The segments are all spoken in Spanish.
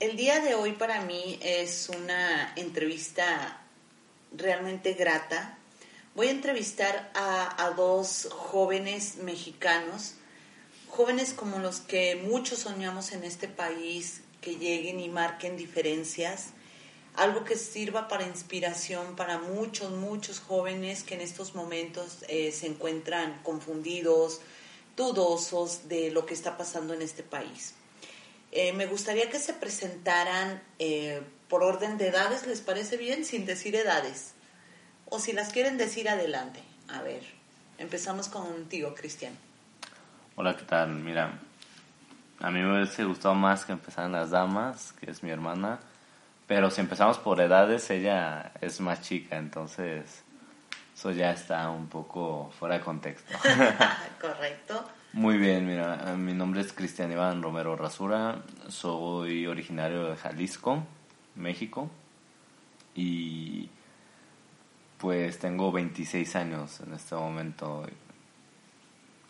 el día de hoy para mí es una entrevista realmente grata. Voy a entrevistar a, a dos jóvenes mexicanos, jóvenes como los que muchos soñamos en este país, que lleguen y marquen diferencias, algo que sirva para inspiración para muchos, muchos jóvenes que en estos momentos eh, se encuentran confundidos, dudosos de lo que está pasando en este país. Eh, me gustaría que se presentaran eh, por orden de edades, ¿les parece bien? Sin decir edades. O si las quieren decir adelante. A ver, empezamos contigo, Cristian. Hola, ¿qué tal? Mira, a mí me hubiese gustado más que empezaran las damas, que es mi hermana. Pero si empezamos por edades, ella es más chica, entonces eso ya está un poco fuera de contexto. Correcto. Muy bien, mira, mi nombre es Cristian Iván Romero Rasura, soy originario de Jalisco, México, y pues tengo 26 años en este momento.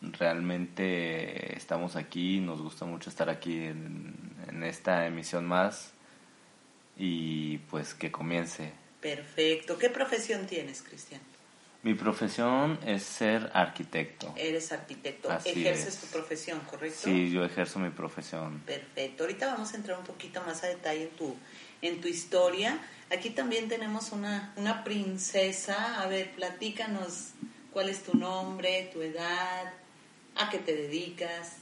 Realmente estamos aquí, nos gusta mucho estar aquí en, en esta emisión más y pues que comience. Perfecto. ¿Qué profesión tienes, Cristian? Mi profesión es ser arquitecto. Eres arquitecto. Ejerces tu profesión, ¿correcto? Sí, yo ejerzo mi profesión. Perfecto. Ahorita vamos a entrar un poquito más a detalle en tu, en tu historia. Aquí también tenemos una, una princesa. A ver, platícanos cuál es tu nombre, tu edad, a qué te dedicas.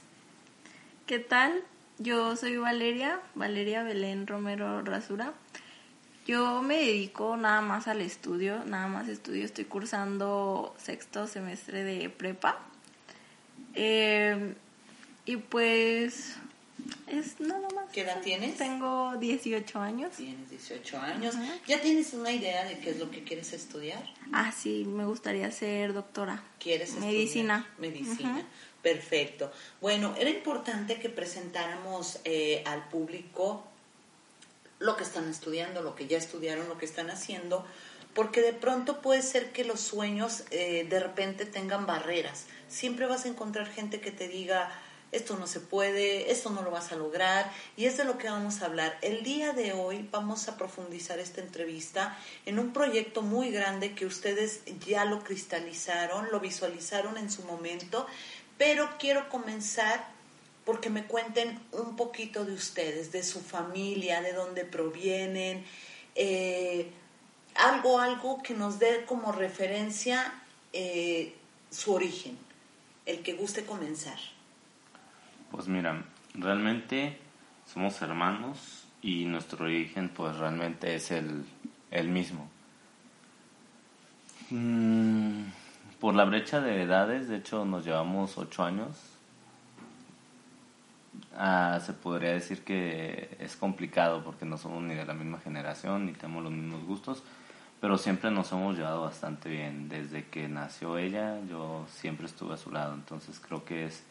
¿Qué tal? Yo soy Valeria, Valeria Belén Romero Rasura. Yo me dedico nada más al estudio, nada más estudio, estoy cursando sexto semestre de prepa. Eh, y pues es nada más. ¿Qué edad tienes? Tengo 18 años. Tienes 18 años. ¿Ya tienes una idea de qué es lo que quieres estudiar? Ah, sí, me gustaría ser doctora. ¿Quieres Medicina. Medicina. Perfecto. Bueno, era importante que presentáramos eh, al público lo que están estudiando, lo que ya estudiaron, lo que están haciendo, porque de pronto puede ser que los sueños eh, de repente tengan barreras. Siempre vas a encontrar gente que te diga, esto no se puede, esto no lo vas a lograr, y es de lo que vamos a hablar. El día de hoy vamos a profundizar esta entrevista en un proyecto muy grande que ustedes ya lo cristalizaron, lo visualizaron en su momento, pero quiero comenzar porque me cuenten un poquito de ustedes, de su familia, de dónde provienen, eh, algo, algo que nos dé como referencia eh, su origen, el que guste comenzar. Pues mira, realmente somos hermanos y nuestro origen pues realmente es el, el mismo. Mm, por la brecha de edades, de hecho nos llevamos ocho años, Ah, se podría decir que es complicado porque no somos ni de la misma generación ni tenemos los mismos gustos, pero siempre nos hemos llevado bastante bien. Desde que nació ella, yo siempre estuve a su lado, entonces creo que es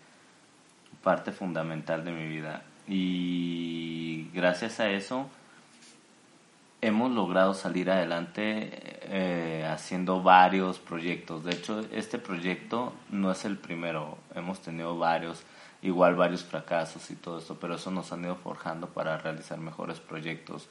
parte fundamental de mi vida. Y gracias a eso hemos logrado salir adelante eh, haciendo varios proyectos. De hecho, este proyecto no es el primero, hemos tenido varios igual varios fracasos y todo esto, pero eso nos han ido forjando para realizar mejores proyectos.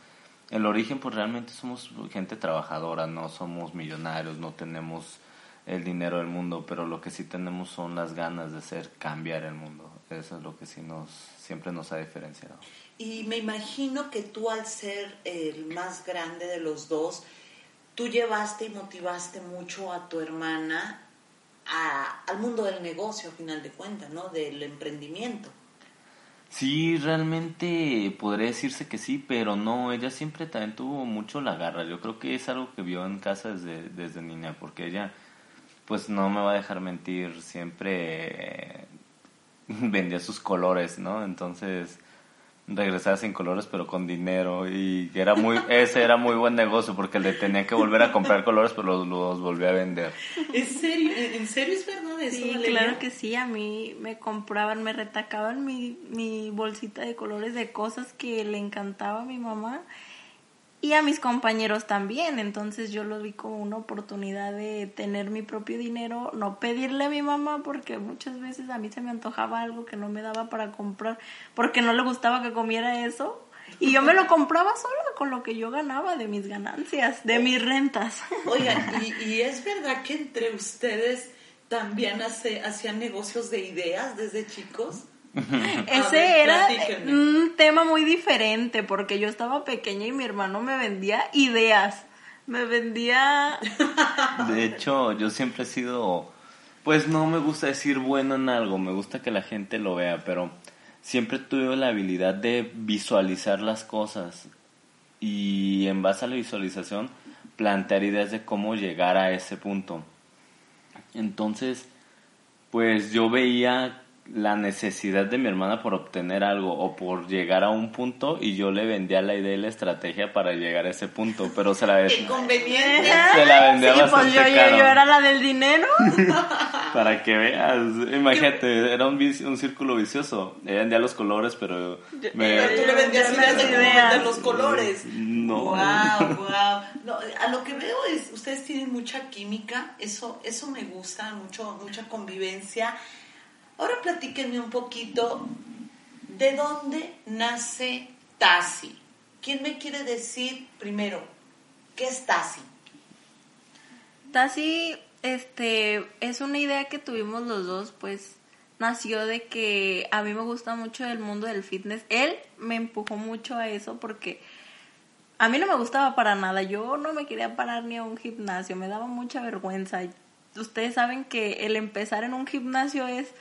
El origen, pues realmente somos gente trabajadora, no somos millonarios, no tenemos el dinero del mundo, pero lo que sí tenemos son las ganas de hacer cambiar el mundo. Eso es lo que sí nos siempre nos ha diferenciado. Y me imagino que tú al ser el más grande de los dos, tú llevaste y motivaste mucho a tu hermana al mundo del negocio, a final de cuentas, ¿no? Del emprendimiento. Sí, realmente podría decirse que sí, pero no, ella siempre también tuvo mucho la garra. Yo creo que es algo que vio en casa desde, desde niña, porque ella, pues no me va a dejar mentir, siempre vendía sus colores, ¿no? Entonces, regresar sin colores pero con dinero y era muy ese era muy buen negocio porque le tenía que volver a comprar colores pero los, los volví a vender ¿En serio? ¿En serio es verdad eso? Sí, Valeria? claro que sí, a mí me compraban, me retacaban mi, mi bolsita de colores de cosas que le encantaba a mi mamá y a mis compañeros también, entonces yo lo vi como una oportunidad de tener mi propio dinero, no pedirle a mi mamá porque muchas veces a mí se me antojaba algo que no me daba para comprar porque no le gustaba que comiera eso y yo me lo compraba sola con lo que yo ganaba de mis ganancias, de mis rentas. Oigan, ¿y, y es verdad que entre ustedes también hace, hacían negocios de ideas desde chicos? Ese ver, era platíquenme. un tema muy diferente porque yo estaba pequeña y mi hermano me vendía ideas. Me vendía... de hecho yo siempre he sido pues no me gusta decir bueno en algo me gusta que la gente lo vea pero siempre tuve la habilidad de visualizar las cosas y en base a la visualización plantear ideas de cómo llegar a ese punto entonces pues yo veía la necesidad de mi hermana por obtener algo o por llegar a un punto y yo le vendía la idea y la estrategia para llegar a ese punto, pero se la, ¡Qué conveniente! se la vendía sí, pues bastante yo, yo, caro. yo era la del dinero. Para que veas, imagínate, era un, círculo vicioso. Ella vendía los colores, pero me... Pero tú le vendías Yo ideas de vender los colores. No. Wow, wow. No, a lo que veo es, ustedes tienen mucha química, eso, eso me gusta, mucho, mucha convivencia. Ahora platíquenme un poquito de dónde nace Tasi. ¿Quién me quiere decir primero qué es Tasi? Tasi, este, es una idea que tuvimos los dos, pues nació de que a mí me gusta mucho el mundo del fitness. Él me empujó mucho a eso porque a mí no me gustaba para nada. Yo no me quería parar ni a un gimnasio, me daba mucha vergüenza. Ustedes saben que el empezar en un gimnasio es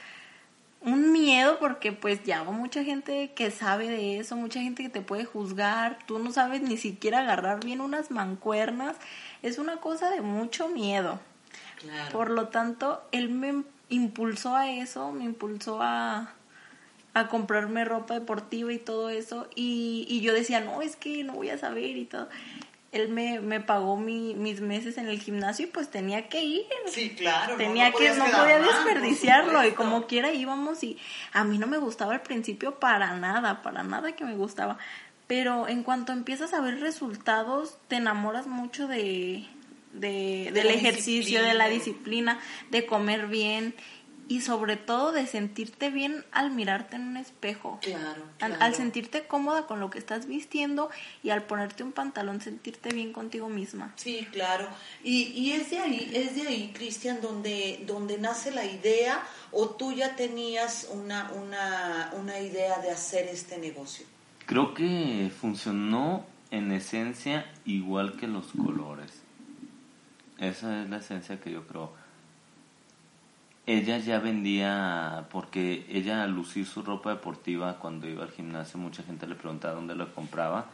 un miedo porque pues ya mucha gente que sabe de eso, mucha gente que te puede juzgar, tú no sabes ni siquiera agarrar bien unas mancuernas, es una cosa de mucho miedo. Claro. Por lo tanto, él me impulsó a eso, me impulsó a, a comprarme ropa deportiva y todo eso. Y, y yo decía, no, es que no voy a saber y todo. Él me, me pagó mi- mis meses en el gimnasio y pues tenía que ir. Sí, claro. Tenía no que, no podía mal, desperdiciarlo y como quiera íbamos y a mí no me gustaba al principio para nada, para nada que me gustaba. Pero en cuanto empiezas a ver resultados, te enamoras mucho de, de, De del ejercicio, de la disciplina, de comer bien y sobre todo de sentirte bien al mirarte en un espejo. Claro, Al, al sentirte cómoda con lo que estás vistiendo y al ponerte un pantalón sentirte bien contigo misma. Sí, claro. Y, y es de ahí, es de ahí, Cristian, donde, donde nace la idea o tú ya tenías una, una, una idea de hacer este negocio. Creo que funcionó en esencia igual que los colores. Esa es la esencia que yo creo. Ella ya vendía, porque ella al lucir su ropa deportiva cuando iba al gimnasio, mucha gente le preguntaba dónde lo compraba.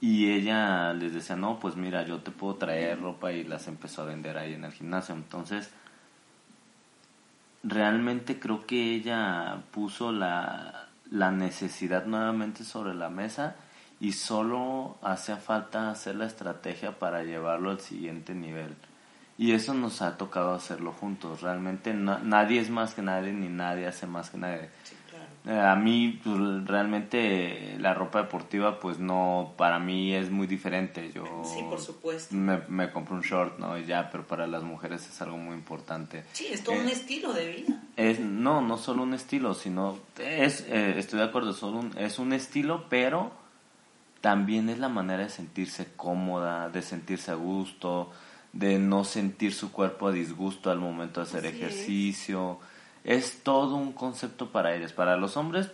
Y ella les decía, no, pues mira, yo te puedo traer ropa y las empezó a vender ahí en el gimnasio. Entonces, realmente creo que ella puso la, la necesidad nuevamente sobre la mesa y solo hacía falta hacer la estrategia para llevarlo al siguiente nivel. Y eso nos ha tocado hacerlo juntos. Realmente na- nadie es más que nadie ni nadie hace más que nadie. Sí, claro. Eh, A mí pues, realmente la ropa deportiva pues no, para mí es muy diferente. Yo Sí, por supuesto. me, me compro un short, ¿no? Y ya, pero para las mujeres es algo muy importante. Sí, es todo un Eh, estilo de vida. es, no, no solo un estilo, sino es, eh, estoy de acuerdo, solo un- es un estilo, pero también es la manera de sentirse cómoda, de sentirse a gusto, de no sentir su cuerpo a disgusto al momento de hacer Así ejercicio. Es. todo un concepto para ellos. Para los hombres,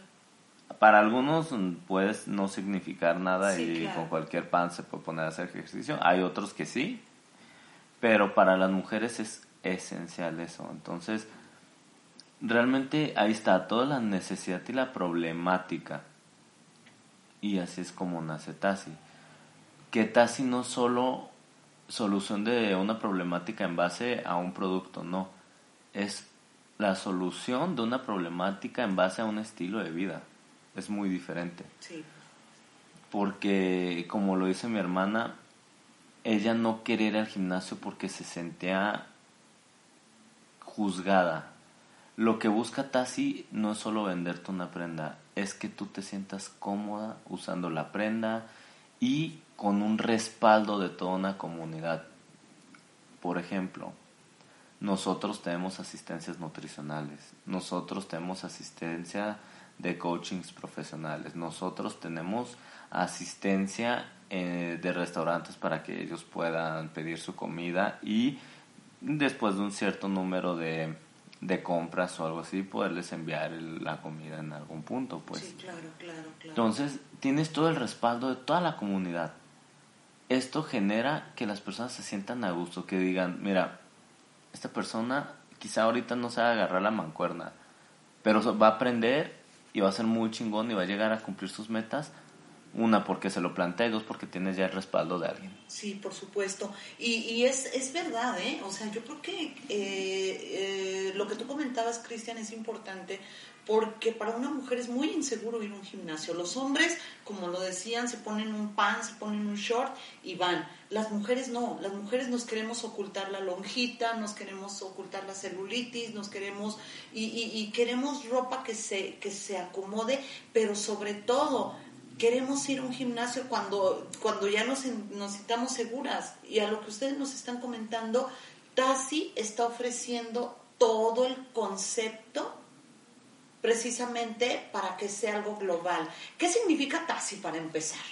para algunos mm, puede no significar nada Sí, y claro. con cualquier pan se puede poner a hacer ejercicio. Hay otros que sí, pero para las mujeres es esencial eso. Entonces, realmente ahí está toda la necesidad y la problemática. Y así es como nace Tassi. Que Tassi no solo solución de una problemática en base a un producto, no. Es la solución de una problemática en base a un estilo de vida. es muy diferente. Sí. Porque, como lo dice mi hermana, ella no quería ir al gimnasio porque se sentía juzgada. Lo que busca Tassi no es solo venderte una prenda, es que tú te sientas cómoda usando la prenda y con un respaldo de toda una comunidad. Por ejemplo, nosotros tenemos asistencias nutricionales, nosotros tenemos asistencia de coachings profesionales, nosotros tenemos asistencia eh, de restaurantes para que ellos puedan pedir su comida y después de un cierto número de, de compras o algo así, poderles enviar la comida en algún punto, pues. Sí, claro, claro, claro. Entonces, tienes todo el respaldo de toda la comunidad. Esto genera que las personas se sientan a gusto, que digan, mira, esta persona quizá ahorita no sabe agarrar la mancuerna, pero va a aprender y va a ser muy chingón y va a llegar a cumplir sus metas. Una, porque se lo plantea y dos, porque tienes ya el respaldo de alguien. Sí, por supuesto. Y, y es, es verdad, ¿eh? O sea, yo creo que eh, eh, lo que tú comentabas, Cristian, es importante porque para una mujer es muy inseguro ir a un gimnasio. Los hombres, como lo decían, se ponen un pan, se ponen un short y van. Las mujeres no, las mujeres nos queremos ocultar la lonjita, nos queremos ocultar la celulitis, nos queremos y, y, queremos ropa que se, que se acomode, pero sobre todo queremos ir a un gimnasio cuando, cuando ya nos, nos sintamos seguras. Y a lo que ustedes nos están comentando, Tassi está ofreciendo todo el concepto precisamente para que sea algo global. ¿Qué significa TASI para empezar?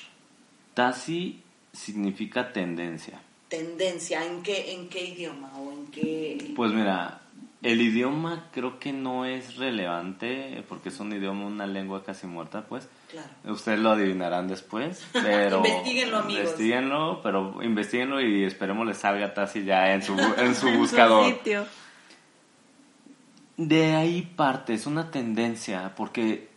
TASI significa tendencia. Tendencia, ¿en qué, en qué idioma o en qué...? Pues mira, el idioma creo que no es relevante porque es un idioma, una lengua casi muerta, pues. Claro. Ustedes lo adivinarán después, pero... investiguenlo, amigos. Investiguenlo, pero investiguenlo y esperemos les salga Tassi ya en su, en su buscador. sitio. De ahí parte, es una tendencia, porque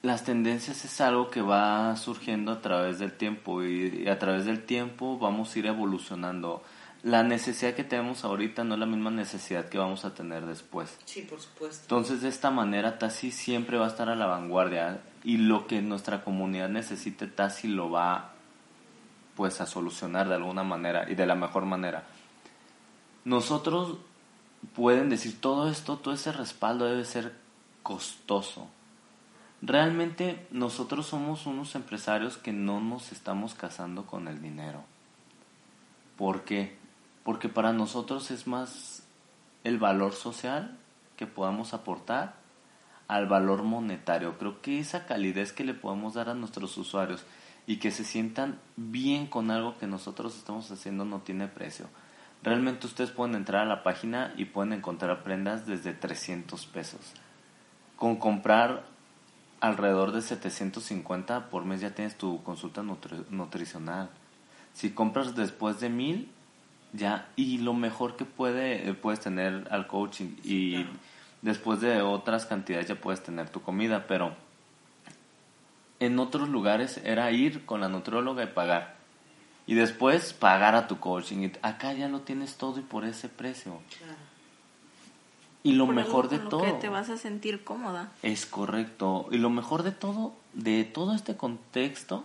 las tendencias es algo que va surgiendo a través del tiempo y a través del tiempo vamos a ir evolucionando. La necesidad que tenemos ahorita no es la misma necesidad que vamos a tener después. Sí, por supuesto. Entonces, de esta manera, Tassi siempre va a estar a la vanguardia y lo que nuestra comunidad necesite, Tassi lo va pues a solucionar de alguna manera y de la mejor manera. Nosotros pueden decir todo esto, todo ese respaldo debe ser costoso. Realmente nosotros somos unos empresarios que no nos estamos casando con el dinero. ¿Por qué? Porque para nosotros es más el valor social que podamos aportar al valor monetario. Creo que esa calidez que le podemos dar a nuestros usuarios y que se sientan bien con algo que nosotros estamos haciendo no tiene precio. Realmente ustedes pueden entrar a la página y pueden encontrar prendas desde 300 pesos. Con comprar alrededor de 750 por mes ya tienes tu consulta nutricional. Si compras después de 1000, ya, y lo mejor que puede, eh, puedes tener al coaching y después de otras cantidades ya puedes tener tu comida, pero en otros lugares era ir con la nutrióloga y pagar y después pagar a tu coaching. Acá ya lo tienes todo y por ese precio. Claro. Y lo Por mejor de lo todo. que te vas a sentir cómoda. Es correcto. Y lo mejor de todo, de todo este contexto,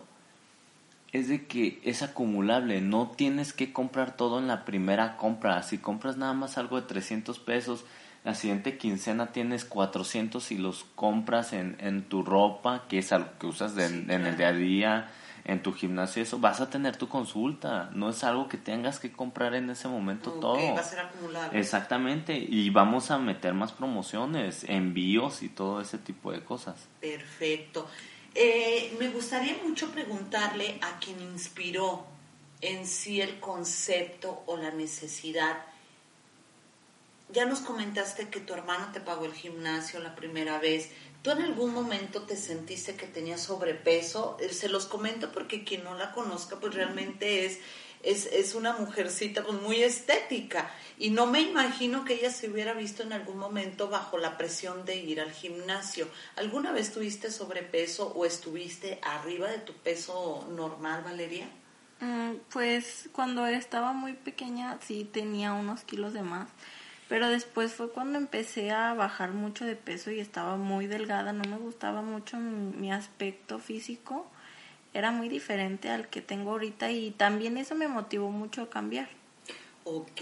es de que es acumulable. No tienes que comprar todo en la primera compra. Si compras nada más algo de 300 pesos, la siguiente quincena tienes 400 y los compras en, en tu ropa, que es algo que usas de- Sí, en claro. el día a día, en tu gimnasio, eso, vas a tener tu consulta. No es algo que tengas que comprar en ese momento todo. va a ser acumulable. Exactamente, y vamos a meter más promociones, envíos y todo ese tipo de cosas. Perfecto. Eh, me gustaría mucho preguntarle a quien inspiró en sí el concepto o la necesidad. Ya nos comentaste que tu hermano te pagó el gimnasio la primera vez. ¿Tú en algún momento te sentiste que tenías sobrepeso? Eh, Se los comento porque quien no la conozca, pues realmente es, es, es una mujercita pues muy estética. Y no me imagino que ella se hubiera visto en algún momento bajo la presión de ir al gimnasio. ¿Alguna vez tuviste sobrepeso o estuviste arriba de tu peso normal, Valeria? Mm, Pues cuando estaba muy pequeña sí tenía unos kilos de más, Pero después fue cuando empecé a bajar mucho de peso y estaba muy delgada, no me gustaba mucho mi aspecto físico, era muy diferente al que tengo ahorita y también eso me motivó mucho a cambiar. Ok,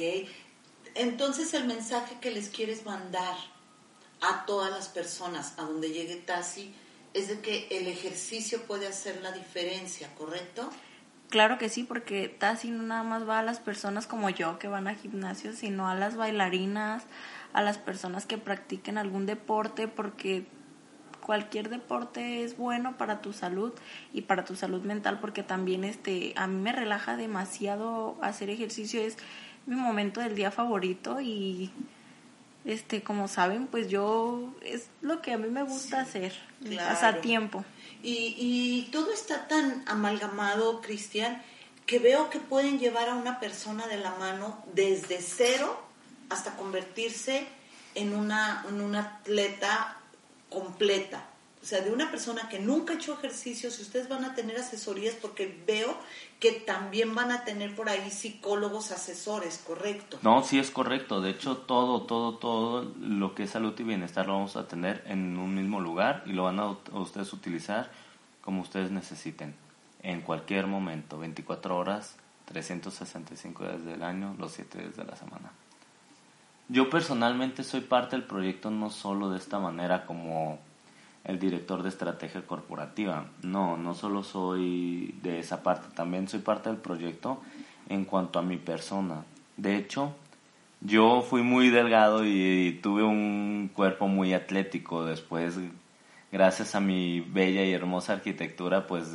entonces el mensaje que les quieres mandar a todas las personas, a donde llegue Tasi, es de que el ejercicio puede hacer la diferencia, ¿correcto? Claro que sí, porque Tassi no nada más va a las personas como yo que van a gimnasio, sino a las bailarinas, a las personas que practiquen algún deporte, porque cualquier deporte es bueno para tu salud y para tu salud mental, porque también este a mí me relaja demasiado hacer ejercicio, es mi momento del día favorito y este como saben pues yo es lo que a mí me gusta hacer hasta tiempo y, y todo está tan amalgamado, Cristian, que veo que pueden llevar a una persona de la mano desde cero hasta convertirse en una, en una atleta completa. O sea, de una persona que nunca ha hecho ejercicio, si ustedes van a tener asesorías, porque veo que también van a tener por ahí psicólogos asesores, ¿correcto? No, sí es correcto. De hecho, todo, todo, todo lo que es salud y bienestar lo vamos a tener en un mismo lugar y lo van a ustedes utilizar como ustedes necesiten, en cualquier momento, 24 horas, 365 días del año, los 7 días de la semana. Yo personalmente soy parte del proyecto no solo de esta manera como el director de estrategia corporativa. No, no solo soy de esa parte, también soy parte del proyecto en cuanto a mi persona. De hecho, yo fui muy delgado y, tuve un cuerpo muy atlético. Después, gracias a mi bella y hermosa arquitectura, pues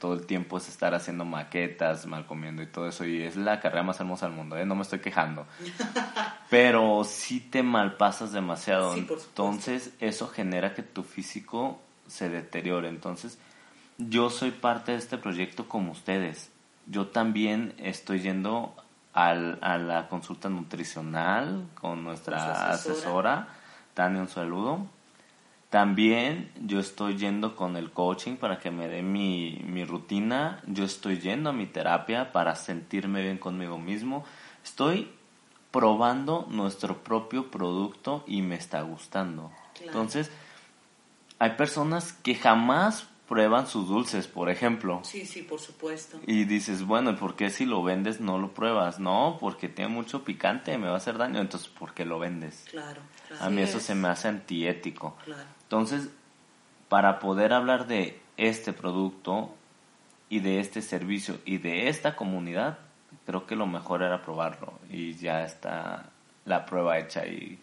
todo el tiempo es estar haciendo maquetas, mal comiendo y todo eso. Y es la carrera más hermosa del mundo, ¿eh? no me estoy quejando. Pero sí te malpasas demasiado. Entonces, eso genera que tu físico se deteriore. Entonces, yo soy parte de este proyecto como ustedes. Yo también estoy yendo al, a la consulta nutricional con nuestra asesora, Tania, un saludo también yo estoy yendo con el coaching para que me dé mi, mi rutina. Yo estoy yendo a mi terapia para sentirme bien conmigo mismo. Estoy probando nuestro propio producto y me está gustando. Entonces, hay personas que jamás prueban sus dulces, por ejemplo. Sí, sí, por supuesto. Y dices, bueno, ¿y por qué si lo vendes no lo pruebas? No, porque tiene mucho picante, me va a hacer daño, entonces ¿por qué lo vendes? Claro, claro. A mí eso se me hace antiético. Entonces, para poder hablar de este producto y de este servicio y de esta comunidad, creo que lo mejor era probarlo y ya está la prueba hecha y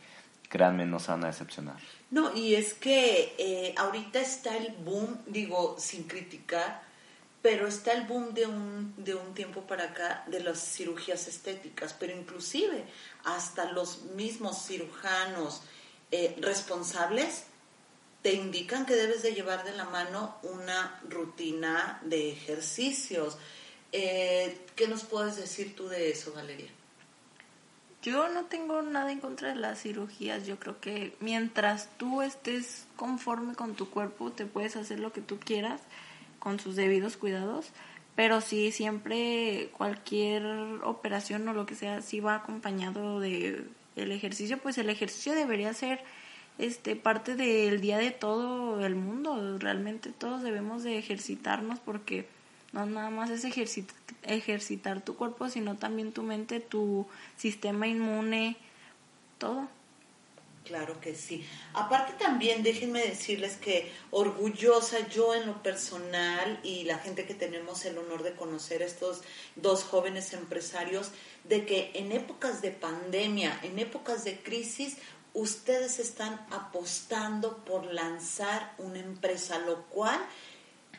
créanme, no se van a decepcionar. No, y es que eh, ahorita está el boom, digo, sin criticar, pero está el boom de un, de un tiempo para acá de las cirugías estéticas, pero inclusive hasta los mismos cirujanos eh, responsables te indican que debes de llevar de la mano una rutina de ejercicios. Eh, ¿Qué nos puedes decir tú de eso, Valeria? Yo no tengo nada en contra de las cirugías. Yo creo que mientras tú estés conforme con tu cuerpo, te puedes hacer lo que tú quieras con sus debidos cuidados. Pero sí, siempre cualquier operación o lo que sea, si va acompañado de el ejercicio, pues el ejercicio debería ser este parte del día de todo el mundo. Realmente todos debemos de ejercitarnos porque no nada más es ejercitar tu cuerpo, sino también tu mente, tu sistema inmune, todo. Claro que sí. Aparte también déjenme decirles que orgullosa yo en lo personal y la gente que tenemos el honor de conocer estos dos jóvenes empresarios, de que en épocas de pandemia, en épocas de crisis, ustedes están apostando por lanzar una empresa, lo cual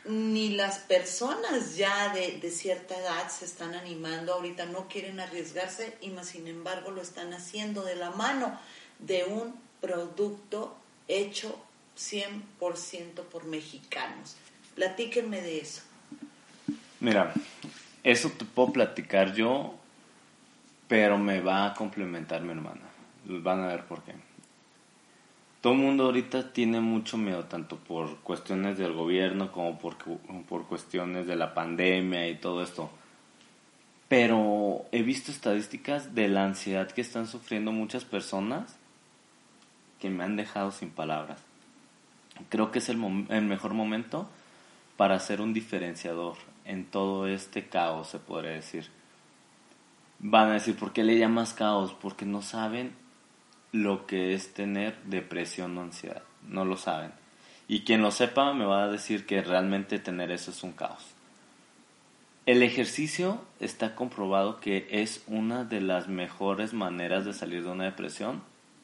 ni las personas ya de, de, cierta edad se están animando ahorita, no quieren arriesgarse y más sin embargo lo están haciendo de la mano de un producto hecho 100% por mexicanos. Platíquenme de eso. Mira, eso te puedo platicar yo, pero me va a complementar mi hermana. Van a ver por qué todo el mundo ahorita tiene mucho miedo, tanto por cuestiones del gobierno como por, por cuestiones de la pandemia y todo esto. Pero he visto estadísticas de la ansiedad que están sufriendo muchas personas que me han dejado sin palabras. Creo que es el, mejor momento para ser un diferenciador en todo este caos, se podría decir. Van a decir, ¿por qué le llamas caos? Porque no saben lo que es tener depresión o ansiedad. No lo saben. Y quien lo sepa me va a decir que realmente tener eso es un caos. El ejercicio está comprobado que es una de las mejores maneras de salir de una depresión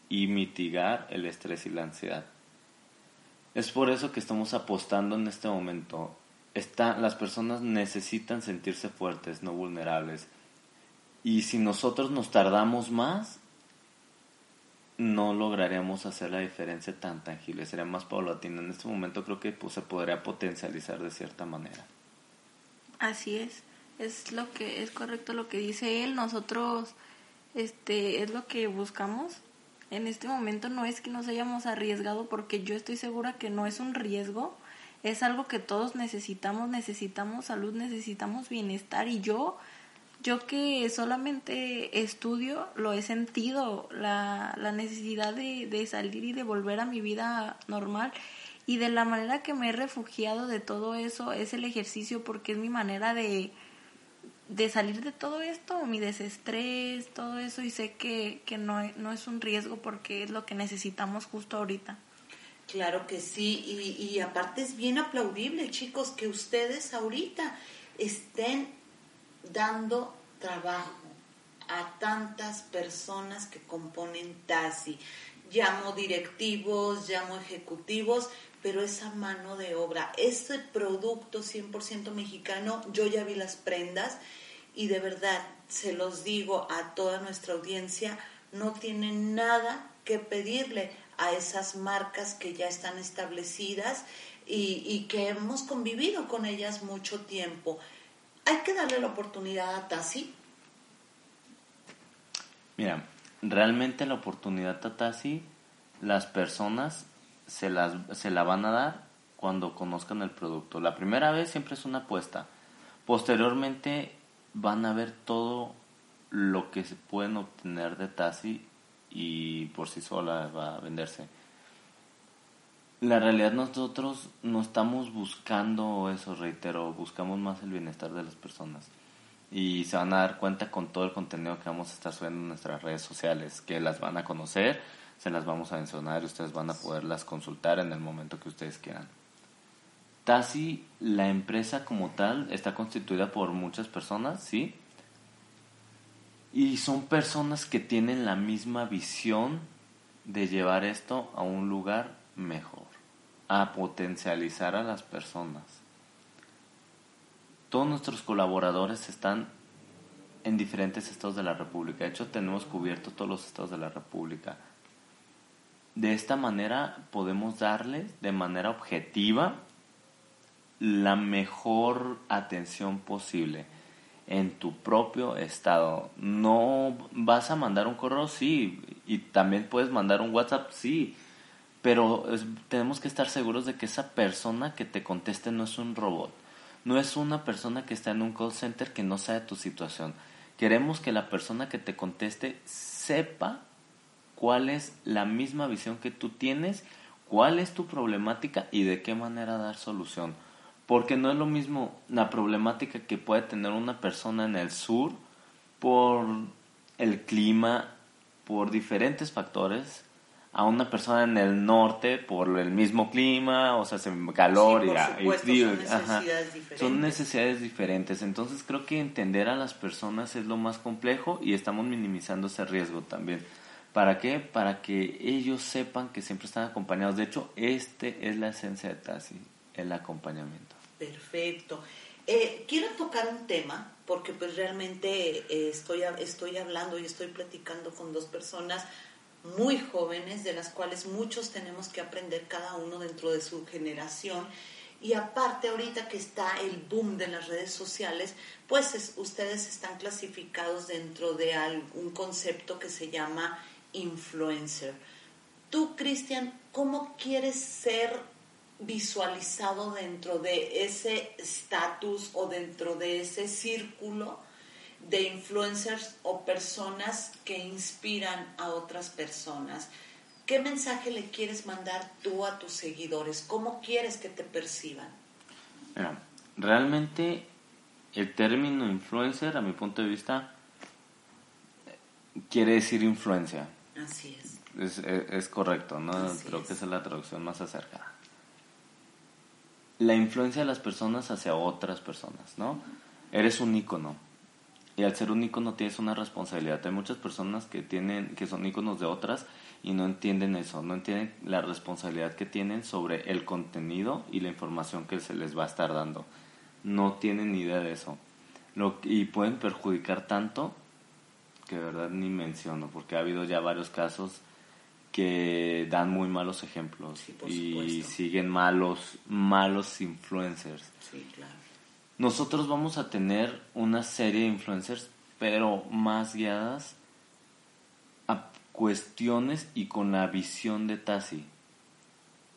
y mitigar el estrés y la ansiedad. Es por eso que estamos apostando en este momento. Está, las personas necesitan sentirse fuertes, no vulnerables. Y si nosotros nos tardamos más, no lograremos hacer la diferencia tan tangible, sería más paulatina. En este momento creo que pues, se podría potencializar de cierta manera. Así es, es lo que es correcto lo que dice él. Nosotros, este, es lo que buscamos. En este momento no es que nos hayamos arriesgado porque yo estoy segura que no es un riesgo, es algo que todos necesitamos, necesitamos salud, necesitamos bienestar y yo yo que solamente estudio, lo he sentido, la, la necesidad de, de, salir y de volver a mi vida normal. Y de la manera que me he refugiado de todo eso es el ejercicio porque es mi manera de, de salir de todo esto, mi desestrés, todo eso. Y sé que, que no, no es un riesgo porque es lo que necesitamos justo ahorita. Claro que sí, y, y aparte es bien aplaudible, chicos, que ustedes ahorita estén dando trabajo a tantas personas que componen TASI. Llamo directivos, llamo ejecutivos, pero esa mano de obra, ese producto 100% mexicano, yo ya vi las prendas y de verdad se los digo a toda nuestra audiencia, no tienen nada que pedirle a esas marcas que ya están establecidas y, y que hemos convivido con ellas mucho tiempo. ¿Hay que darle la oportunidad a Tasi? Mira, realmente la oportunidad a Tasi, las personas se, las, se la van a dar cuando conozcan el producto. La primera vez siempre es una apuesta. Posteriormente van a ver todo lo que se pueden obtener de Tasi y por sí sola va a venderse la realidad nosotros no estamos buscando eso, reitero, buscamos más el bienestar de las personas. Y se van a dar cuenta con todo el contenido que vamos a estar subiendo en nuestras redes sociales, que las van a conocer, se las vamos a mencionar y ustedes van a poderlas consultar en el momento que ustedes quieran. Tasi, la empresa como tal, está constituida por muchas personas, ¿sí? Y son personas que tienen la misma visión de llevar esto a un lugar mejor a potencializar a las personas. Todos nuestros colaboradores están en diferentes estados de la República. De hecho, tenemos cubierto todos los estados de la República. De esta manera podemos darles de manera objetiva la mejor atención posible en tu propio estado. No vas a mandar un correo, sí, y también puedes mandar un WhatsApp, sí, pero tenemos que estar seguros de que esa persona que te conteste no es un robot, no es una persona que está en un call center que no sabe tu situación. Queremos que la persona que te conteste sepa cuál es la misma visión que tú tienes, cuál es tu problemática y de qué manera dar solución. Porque no es lo mismo la problemática que puede tener una persona en el sur por el clima, por diferentes factores, a una persona en el norte por el mismo clima, o sea, calor y, frío. Son necesidades, diferentes. son necesidades diferentes. Entonces creo que entender a las personas es lo más complejo y estamos minimizando ese riesgo también. ¿Para qué? Para que ellos sepan que siempre están acompañados. De hecho, este es la esencia de TASI, el acompañamiento. Perfecto. Eh, quiero tocar un tema porque pues realmente eh, estoy, estoy hablando y estoy platicando con dos personas muy jóvenes, de las cuales muchos tenemos que aprender cada uno dentro de su generación. Y aparte ahorita que está el boom de las redes sociales, pues ustedes están clasificados dentro de algún concepto que se llama influencer. Tú, Cristian, ¿cómo quieres ser visualizado dentro de ese estatus o dentro de ese círculo de influencers o personas que inspiran a otras personas. ¿Qué mensaje le quieres mandar tú a tus seguidores? ¿Cómo quieres que te perciban? Realmente el término influencer, a mi punto de vista, quiere decir influencia. Así es. Es, es, correcto, ¿no? Creo que esa es la traducción más acercada. La influencia de las personas hacia otras personas, ¿no? Eres un ícono. Y al ser un ícono tienes una responsabilidad. Hay muchas personas que tienen, que son íconos de otras y no entienden eso, no entienden la responsabilidad que tienen sobre el contenido y la información que se les va a estar dando. No tienen ni idea de eso. Lo, y pueden perjudicar tanto que de verdad ni menciono, porque ha habido ya varios casos que dan muy malos ejemplos y siguen malos, malos influencers. Nosotros vamos a tener una serie de influencers, pero más guiadas a cuestiones y con la visión de Tassi.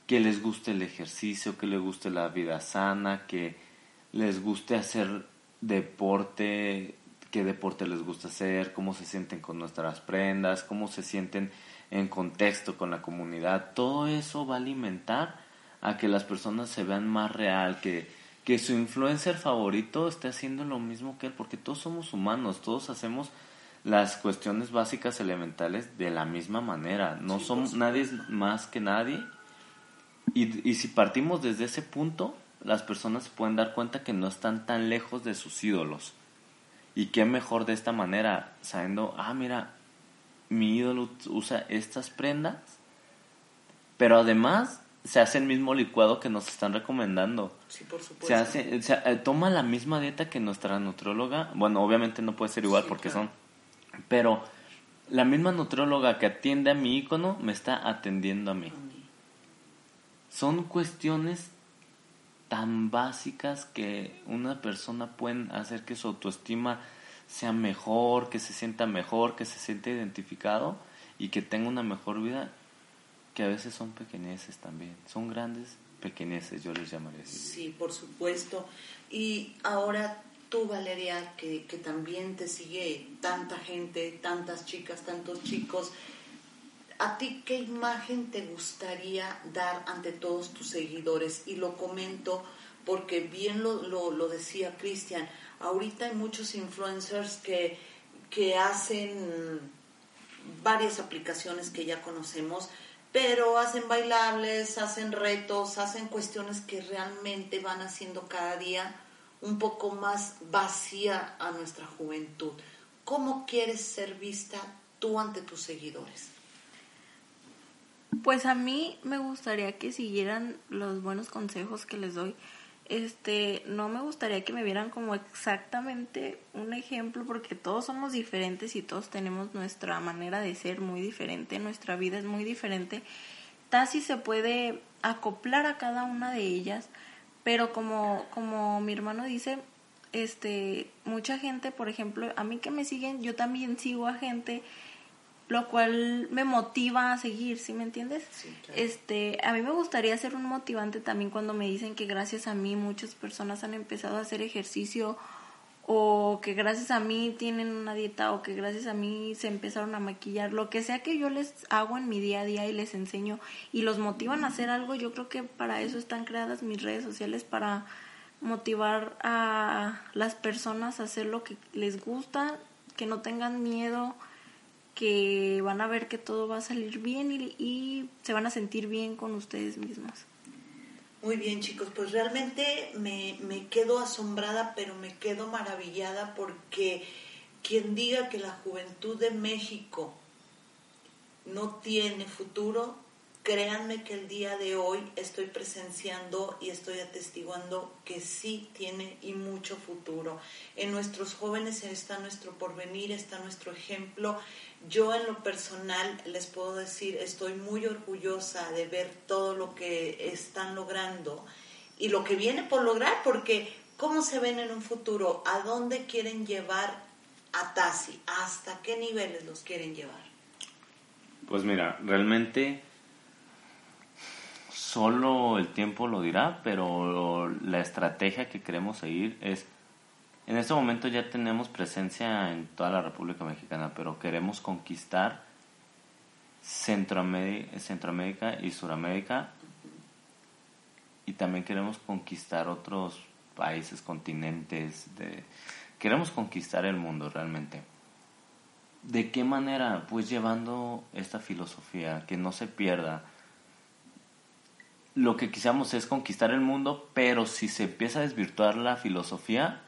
Que les guste el ejercicio, que les guste la vida sana, que les guste hacer deporte qué deporte les gusta hacer, cómo se sienten con nuestras prendas, cómo se sienten en contexto con la comunidad. Todo eso va a alimentar a que las personas se vean más real, que, que su influencer favorito esté haciendo lo mismo que él, porque todos somos humanos, todos hacemos las cuestiones básicas elementales de la misma manera. No somos nadie más que nadie. Y, y si partimos desde ese punto, las personas se pueden dar cuenta que no están tan lejos de sus ídolos. Y qué mejor de esta manera, sabiendo, ah, mira, mi ídolo usa estas prendas, pero además se hace el mismo licuado que nos están recomendando. Sí, por supuesto. Se hace, eh, toma la misma dieta que nuestra nutrióloga. Bueno, obviamente no puede ser igual porque son. Pero la misma nutrióloga que atiende a mi ícono me está atendiendo a mí. Son cuestiones tan básicas que una persona puede hacer que su autoestima sea mejor, que se sienta mejor, que se sienta identificado y que tenga una mejor vida, que a veces son pequeñeces también, son grandes pequeñeces, yo les llamaría así. Sí, por supuesto. Y ahora tú, Valeria, que, que también te sigue tanta gente, tantas chicas, tantos chicos, ¿A ti qué imagen te gustaría dar ante todos tus seguidores? Y lo comento porque bien lo, lo, decía Cristian, ahorita hay muchos influencers que, que hacen varias aplicaciones que ya conocemos, pero hacen bailables, hacen retos, hacen cuestiones que realmente van haciendo cada día un poco más vacía a nuestra juventud. ¿Cómo quieres ser vista tú ante tus seguidores? Pues a mí me gustaría que siguieran los buenos consejos que les doy. Este, no me gustaría que me vieran como exactamente un ejemplo porque todos somos diferentes y todos tenemos nuestra manera de ser muy diferente, nuestra vida es muy diferente. Tassi se puede acoplar a cada una de ellas, pero como como mi hermano dice, este, mucha gente, por ejemplo, a mí que me siguen, yo también sigo a gente lo cual me motiva a seguir, ¿sí me entiendes? Este, a mí me gustaría ser un motivante también cuando me dicen que gracias a mí muchas personas han empezado a hacer ejercicio o que gracias a mí tienen una dieta o que gracias a mí se empezaron a maquillar, lo que sea que yo les hago en mi día a día y les enseño y los motivan a hacer algo, yo creo que para eso están creadas mis redes sociales para motivar a las personas a hacer lo que les gusta, que no tengan miedo que van a ver que todo va a salir bien y, se van a sentir bien con ustedes mismos. Muy bien chicos, pues realmente me, me quedo asombrada, pero me quedo maravillada porque quien diga que la juventud de México no tiene futuro, créanme que el día de hoy estoy presenciando y estoy atestiguando que sí tiene y mucho futuro. En nuestros jóvenes está nuestro porvenir, está nuestro ejemplo yo en lo personal les puedo decir, estoy muy orgullosa de ver todo lo que están logrando y lo que viene por lograr, porque ¿cómo se ven en un futuro? ¿A dónde quieren llevar a Tassi? ¿Hasta qué niveles los quieren llevar? Pues mira, realmente solo el tiempo lo dirá, pero la estrategia que queremos seguir es En este momento ya tenemos presencia en toda la República Mexicana, pero queremos conquistar Centroamérica, y Suramérica y también queremos conquistar otros países, continentes, de, queremos conquistar el mundo realmente. ¿De qué manera? Pues llevando esta filosofía, que no se pierda. Lo que quisiéramos es conquistar el mundo, pero si se empieza a desvirtuar la filosofía,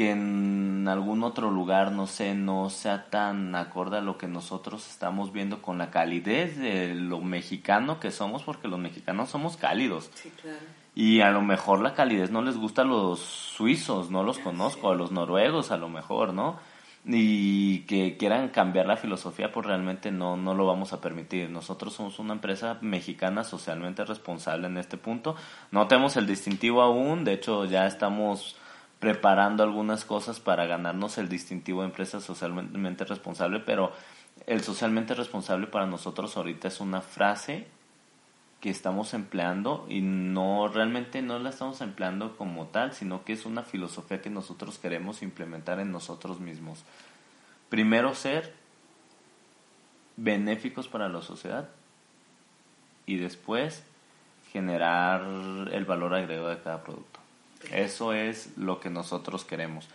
que en algún otro lugar, no sé, no sea tan acorde a lo que nosotros estamos viendo con la calidez de lo mexicano que somos, porque los mexicanos somos cálidos. Sí, claro. Y a lo mejor la calidez no les gusta a los suizos, no los conozco, a los noruegos a lo mejor, ¿no? Y que quieran cambiar la filosofía, pues realmente no, no lo vamos a permitir. Nosotros somos una empresa mexicana socialmente responsable en este punto. No tenemos el distintivo aún, de hecho ya estamos preparando algunas cosas para ganarnos el distintivo de empresa socialmente responsable, pero el socialmente responsable para nosotros ahorita es una frase que estamos empleando y no realmente no la estamos empleando como tal, sino que es una filosofía que nosotros queremos implementar en nosotros mismos. Primero ser benéficos para la sociedad y después generar el valor agregado de cada producto. Eso es lo que nosotros queremos.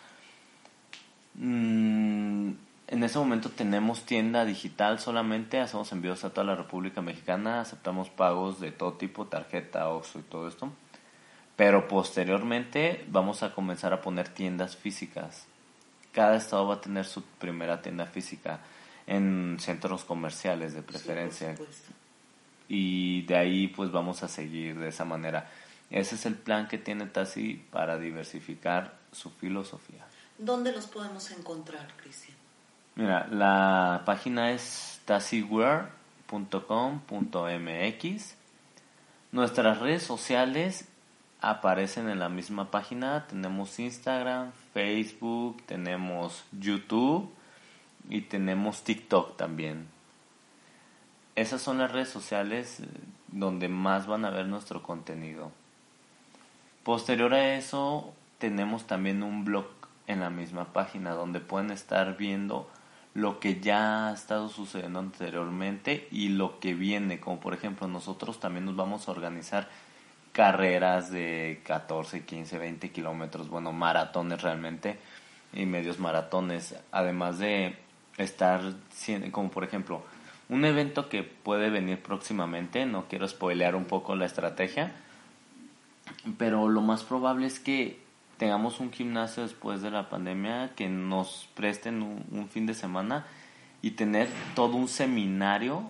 Mm, en ese momento tenemos tienda digital solamente, hacemos envíos a toda la República Mexicana, aceptamos pagos de todo tipo, tarjeta, OXXO y todo esto. Pero posteriormente vamos a comenzar a poner tiendas físicas. Cada estado va a tener su primera tienda física en centros comerciales de preferencia. y de ahí pues vamos a seguir de esa manera. Ese es el plan que tiene Tassi para diversificar su filosofía. ¿Dónde los podemos encontrar, Cristian? Mira, la página es tassiware.com.mx. Nuestras redes sociales aparecen en la misma página. Tenemos Instagram, Facebook, tenemos YouTube y tenemos TikTok también. Esas son las redes sociales eh, donde más van a ver nuestro contenido. Posterior a eso, tenemos también un blog en la misma página donde pueden estar viendo lo que ya ha estado sucediendo anteriormente y lo que viene, como por ejemplo nosotros también nos vamos a organizar carreras de 14, 15, 20 kilómetros, bueno, maratones realmente y medios maratones, además de estar, como por ejemplo, un evento que puede venir próximamente, no quiero spoilear un poco la estrategia, pero lo más probable es que tengamos un gimnasio después de la pandemia, que nos presten un, fin de semana y tener todo un seminario,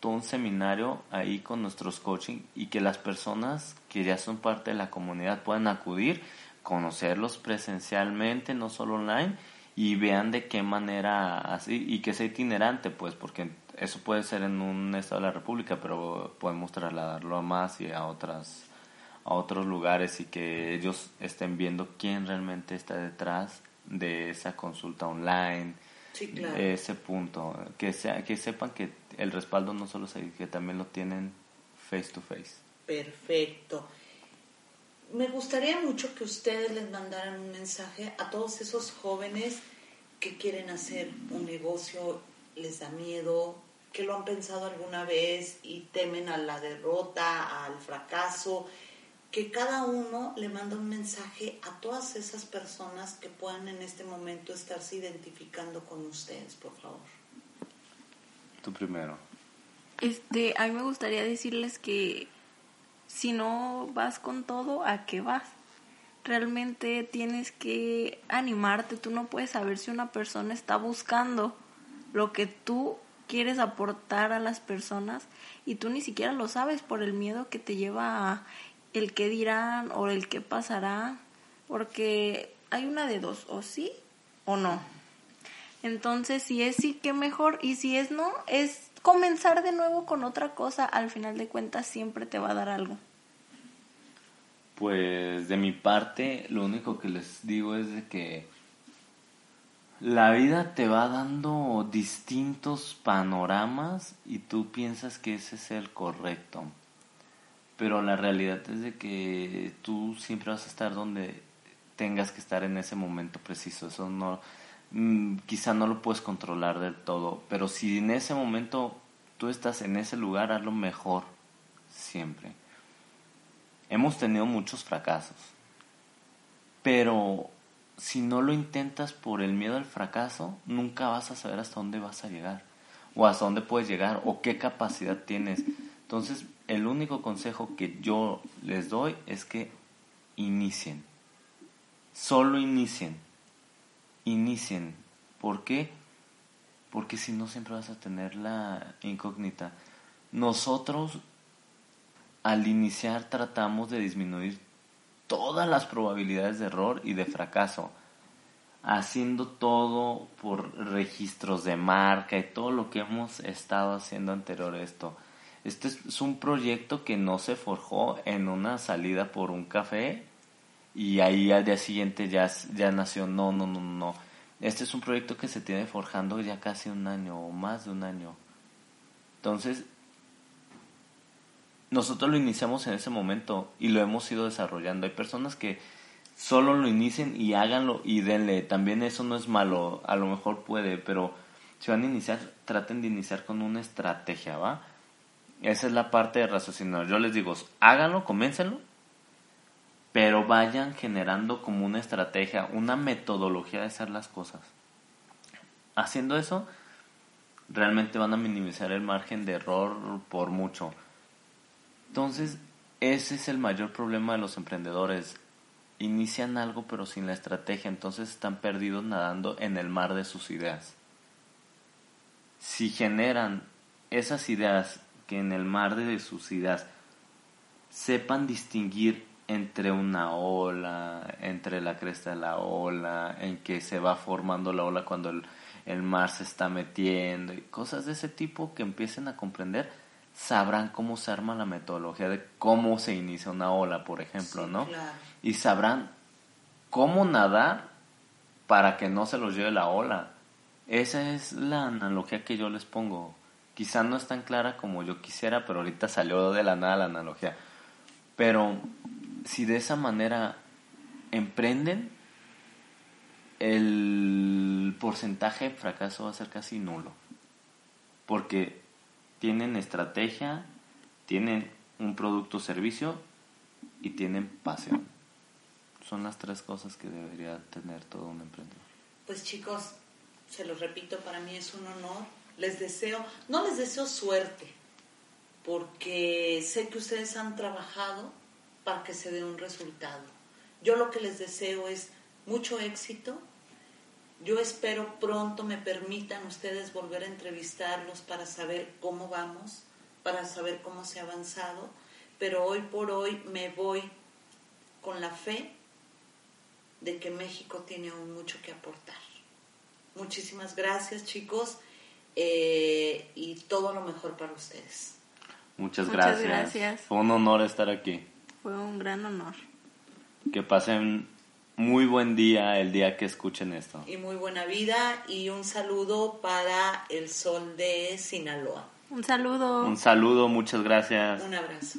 todo un seminario ahí con nuestros coaching y que las personas que ya son parte de la comunidad puedan acudir, conocerlos presencialmente, no solo online, y vean de qué manera así, y que sea itinerante, pues, porque eso puede ser en un estado de la República, pero podemos trasladarlo a más y a otras a otros lugares y que ellos estén viendo quién realmente está detrás de esa consulta online, ese punto, que sea, que sepan que el respaldo no solo se que también lo tienen face to face. Perfecto. Me gustaría mucho que ustedes les mandaran un mensaje a todos esos jóvenes que quieren hacer un negocio, les da miedo, que lo han pensado alguna vez y temen a la derrota, al fracaso que cada uno le manda un mensaje a todas esas personas que puedan en este momento estarse identificando con ustedes, por favor. Tú primero. Este, a mí me gustaría decirles que si no vas con todo, ¿a qué vas? Realmente tienes que animarte, tú no puedes saber si una persona está buscando lo que tú quieres aportar a las personas y tú ni siquiera lo sabes por el miedo que te lleva a el qué dirán o el qué pasará, porque hay una de dos, o sí o no. Entonces, si es sí, qué mejor, y si es no, es comenzar de nuevo con otra cosa, al final de cuentas siempre te va a dar algo. Pues de mi parte, lo único que les digo es de que la vida te va dando distintos panoramas y tú piensas que ese es el correcto pero la realidad es de que tú siempre vas a estar donde tengas que estar en ese momento preciso. Eso no, mm, quizá no lo puedes controlar del todo, pero si en ese momento tú estás en ese lugar, hazlo mejor siempre. Hemos tenido muchos fracasos, pero si no lo intentas por el miedo al fracaso, nunca vas a saber hasta dónde vas a llegar, o hasta dónde puedes llegar, o qué capacidad tienes. Entonces, el único consejo que yo les doy es que inicien. Solo inicien. Inicien. ¿Por qué? Porque si no siempre vas a tener la incógnita. Nosotros al iniciar tratamos de disminuir todas las probabilidades de error y de fracaso, haciendo todo por registros de marca y todo lo que hemos estado haciendo anterior a esto. Este es un proyecto que no se forjó en una salida por un café y ahí al día siguiente ya, ya nació. No, no, no, no. Este es un proyecto que se tiene forjando ya casi un año o más de un año. Entonces, nosotros lo iniciamos en ese momento y lo hemos ido desarrollando. Hay personas que solo lo inicien y háganlo y denle. También eso no es malo, a lo mejor puede, pero si van a iniciar, traten de iniciar con una estrategia, ¿va? Esa es la parte de raciocinar. Yo les digo, háganlo, coméncenlo, pero vayan generando como una estrategia, una metodología de hacer las cosas. Haciendo eso, realmente van a minimizar el margen de error por mucho. Entonces, ese es el mayor problema de los emprendedores. Inician algo pero sin la estrategia, entonces están perdidos nadando en el mar de sus ideas. Si generan esas ideas que en el mar de sus ideas sepan distinguir entre una ola, entre la cresta de la ola, en que se va formando la ola cuando el, el mar se está metiendo y cosas de ese tipo que empiecen a comprender, sabrán cómo se arma la metodología de cómo se inicia una ola, por ejemplo, ¿no? Y sabrán cómo nadar para que no se los lleve la ola. Esa es la analogía que yo les pongo. Quizá no es tan clara como yo quisiera, pero ahorita salió de la nada la analogía. Pero si de esa manera emprenden, el porcentaje de fracaso va a ser casi nulo. Porque tienen estrategia, tienen un producto o servicio y tienen pasión. Son las tres cosas que debería tener todo un emprendedor. Pues chicos, se los repito, para mí es un honor. Les deseo, no les deseo suerte, porque sé que ustedes han trabajado para que se dé un resultado. Yo lo que les deseo es mucho éxito, yo espero pronto me permitan ustedes volver a entrevistarlos para saber cómo vamos, para saber cómo se ha avanzado, pero hoy por hoy me voy con la fe de que México tiene aún mucho que aportar. Muchísimas gracias chicos eh, y todo lo mejor para ustedes. Muchas, gracias. gracias. Fue un honor estar aquí. Fue un gran honor. Que pasen muy buen día el día que escuchen esto. Y muy buena vida y un saludo para el sol de Sinaloa. Un saludo. Un saludo, muchas gracias. Un abrazo.